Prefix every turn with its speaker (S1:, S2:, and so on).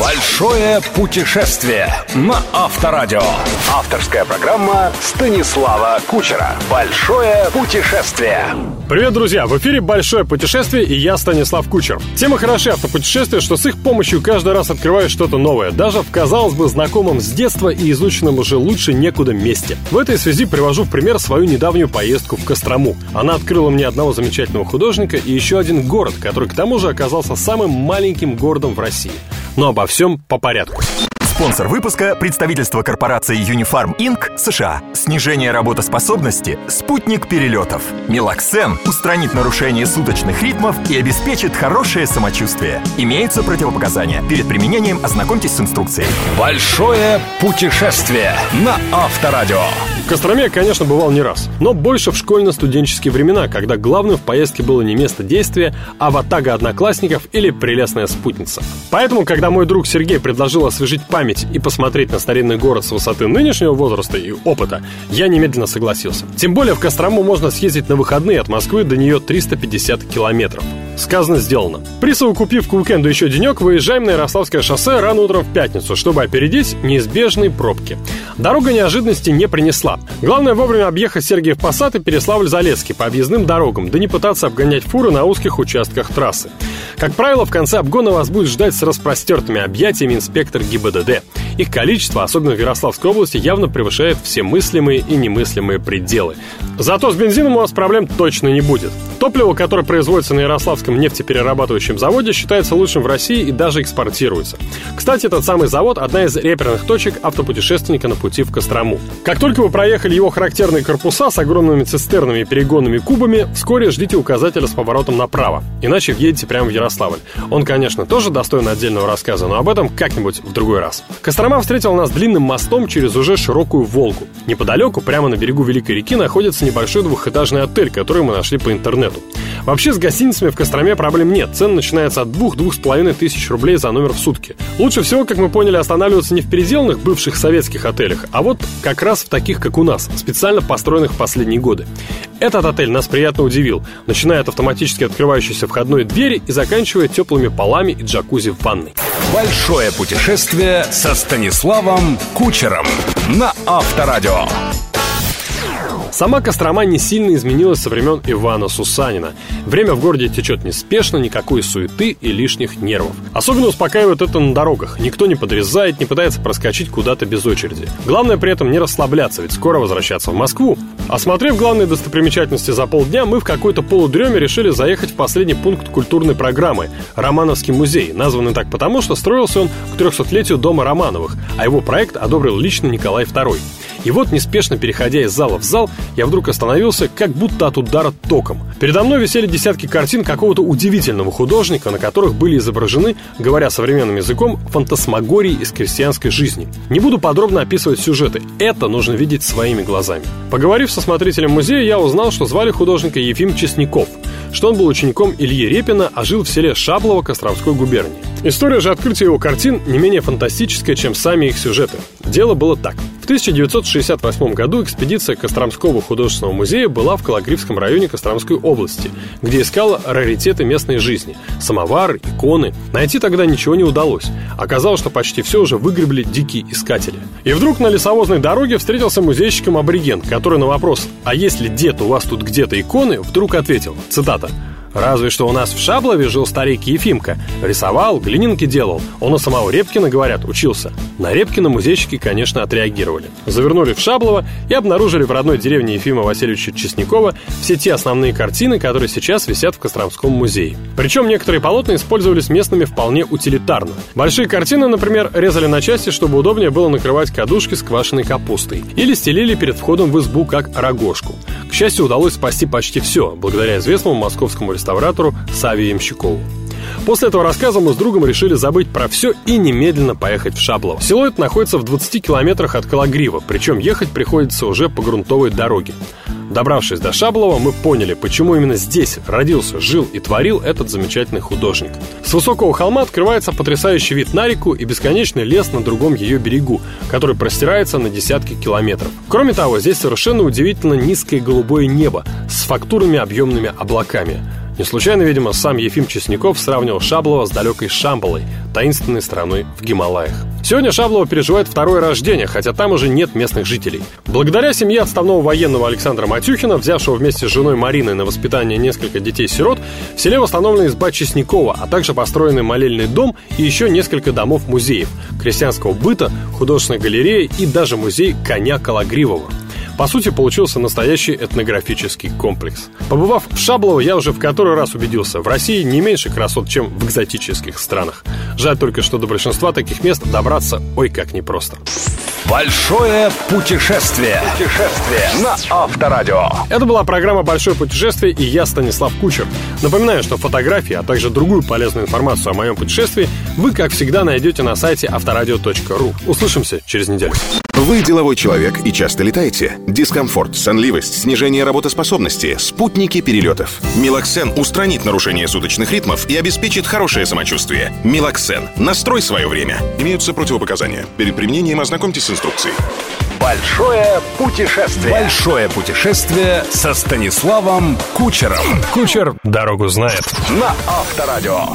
S1: Большое путешествие на Авторадио. Авторская программа Станислава Кучера. Большое путешествие.
S2: Привет, друзья! В эфире «Большое путешествие» и я, Станислав Кучер. Тема хороши автопутешествия, что с их помощью каждый раз открываешь что-то новое, даже в, казалось бы, знакомом с детства и изученном уже лучше некуда месте. В этой связи привожу в пример свою недавнюю поездку в Кострому. Она открыла мне одного замечательного художника и еще один город, который к тому же оказался самым маленьким городом в России. Но обо всем по порядку.
S3: Спонсор выпуска – представительство корпорации Unifarm Inc. США. Снижение работоспособности – спутник перелетов. Мелоксен устранит нарушение суточных ритмов и обеспечит хорошее самочувствие. Имеются противопоказания. Перед применением ознакомьтесь с инструкцией.
S1: Большое путешествие на Авторадио.
S2: В Костроме я, конечно, бывал не раз, но больше в школьно-студенческие времена, когда главным в поездке было не место действия, а ватага одноклассников или прелестная спутница. Поэтому, когда мой друг Сергей предложил освежить память и посмотреть на старинный город с высоты нынешнего возраста и опыта, я немедленно согласился. Тем более в Кострому можно съездить на выходные от Москвы до нее 350 километров. Сказано, сделано. Присовокупив к уикенду еще денек, выезжаем на Ярославское шоссе рано утром в пятницу, чтобы опередить неизбежные пробки. Дорога неожиданности не принесла. Главное вовремя объехать Сергиев Посад и Переславль-Залесский по объездным дорогам, да не пытаться обгонять фуры на узких участках трассы. Как правило, в конце обгона вас будет ждать с распростертыми объятиями инспектор ГИБДД. Их количество, особенно в Ярославской области, явно превышает все мыслимые и немыслимые пределы. Зато с бензином у вас проблем точно не будет. Топливо, которое производится на Ярославском нефтеперерабатывающем заводе, считается лучшим в России и даже экспортируется. Кстати, этот самый завод – одна из реперных точек автопутешественника на пути в Кострому. Как только вы проехали его характерные корпуса с огромными цистернами и перегонными кубами, вскоре ждите указателя с поворотом направо, иначе въедете прямо в Ярославль. Он, конечно, тоже достоин отдельного рассказа, но об этом как-нибудь в другой раз. Кострома встретил нас длинным мостом через уже широкую Волгу. Неподалеку, прямо на берегу Великой реки, находится небольшой двухэтажный отель, который мы нашли по интернету. Вообще с гостиницами в Костроме проблем нет. Цена начинается от 2-2,5 тысяч рублей за номер в сутки. Лучше всего, как мы поняли, останавливаться не в переделанных бывших советских отелях, а вот как раз в таких, как у нас, специально построенных в последние годы. Этот отель нас приятно удивил, начиная от автоматически открывающейся входной двери и заканчивая теплыми полами и джакузи в ванной.
S1: Большое путешествие со Станиславом Кучером на Авторадио.
S2: Сама Кострома не сильно изменилась со времен Ивана Сусанина. Время в городе течет неспешно, никакой суеты и лишних нервов. Особенно успокаивает это на дорогах. Никто не подрезает, не пытается проскочить куда-то без очереди. Главное при этом не расслабляться, ведь скоро возвращаться в Москву. Осмотрев главные достопримечательности за полдня, мы в какой-то полудреме решили заехать в последний пункт культурной программы – Романовский музей, названный так потому, что строился он к 300-летию дома Романовых, а его проект одобрил лично Николай II. И вот, неспешно переходя из зала в зал, я вдруг остановился, как будто от удара током. Передо мной висели десятки картин какого-то удивительного художника, на которых были изображены, говоря современным языком, фантасмагории из крестьянской жизни. Не буду подробно описывать сюжеты, это нужно видеть своими глазами. Поговорив со смотрителем музея, я узнал, что звали художника Ефим Честняков, что он был учеником Ильи Репина, а жил в селе Шаблово Костровской губернии. История же открытия его картин не менее фантастическая, чем сами их сюжеты. Дело было так. В 1968 году экспедиция Костромского художественного музея была в Калагривском районе Костромской области, где искала раритеты местной жизни – самовар, иконы. Найти тогда ничего не удалось. Оказалось, что почти все уже выгребли дикие искатели. И вдруг на лесовозной дороге встретился музейщиком абориген, который на вопрос «А есть ли дед у вас тут где-то иконы?» вдруг ответил, цитата, Разве что у нас в Шаблове жил старик Ефимка. Рисовал, глининки делал. Он у самого Репкина, говорят, учился. На Репкина музейщики, конечно, отреагировали. Завернули в Шаблово и обнаружили в родной деревне Ефима Васильевича Честнякова все те основные картины, которые сейчас висят в Костромском музее. Причем некоторые полотна использовались местными вполне утилитарно. Большие картины, например, резали на части, чтобы удобнее было накрывать кадушки с квашеной капустой. Или стелили перед входом в избу как рогожку. К счастью, удалось спасти почти все, благодаря известному московскому реставратору Саве Ямщикову. После этого рассказа мы с другом решили забыть про все и немедленно поехать в Шаблово. Село это находится в 20 километрах от Калагрива, причем ехать приходится уже по грунтовой дороге. Добравшись до Шаблова, мы поняли, почему именно здесь родился, жил и творил этот замечательный художник. С высокого холма открывается потрясающий вид на реку и бесконечный лес на другом ее берегу, который простирается на десятки километров. Кроме того, здесь совершенно удивительно низкое голубое небо с фактурными объемными облаками. Не случайно, видимо, сам Ефим Чесняков сравнивал Шаблова с далекой Шамбалой, таинственной страной в Гималаях. Сегодня Шаблова переживает второе рождение, хотя там уже нет местных жителей. Благодаря семье отставного военного Александра Матюхина, взявшего вместе с женой Мариной на воспитание несколько детей-сирот, в селе восстановлена изба Чеснякова, а также построенный молельный дом и еще несколько домов-музеев, крестьянского быта, художественной галереи и даже музей коня Калагривого. По сути, получился настоящий этнографический комплекс. Побывав в Шаблово, я уже в который раз убедился, в России не меньше красот, чем в экзотических странах. Жаль только, что до большинства таких мест добраться ой как непросто.
S1: Большое путешествие. Путешествие на Авторадио.
S2: Это была программа «Большое путешествие» и я, Станислав Кучер. Напоминаю, что фотографии, а также другую полезную информацию о моем путешествии вы, как всегда, найдете на сайте авторадио.ру. Услышимся через неделю.
S4: Вы деловой человек и часто летаете. Дискомфорт, сонливость, снижение работоспособности, спутники перелетов. Милоксен устранит нарушение суточных ритмов и обеспечит хорошее самочувствие. Милоксен. Настрой свое время. Имеются противопоказания. Перед применением ознакомьтесь с инструкцией.
S1: Большое путешествие. Большое путешествие со Станиславом Кучером.
S2: Кучер дорогу знает.
S1: На Авторадио.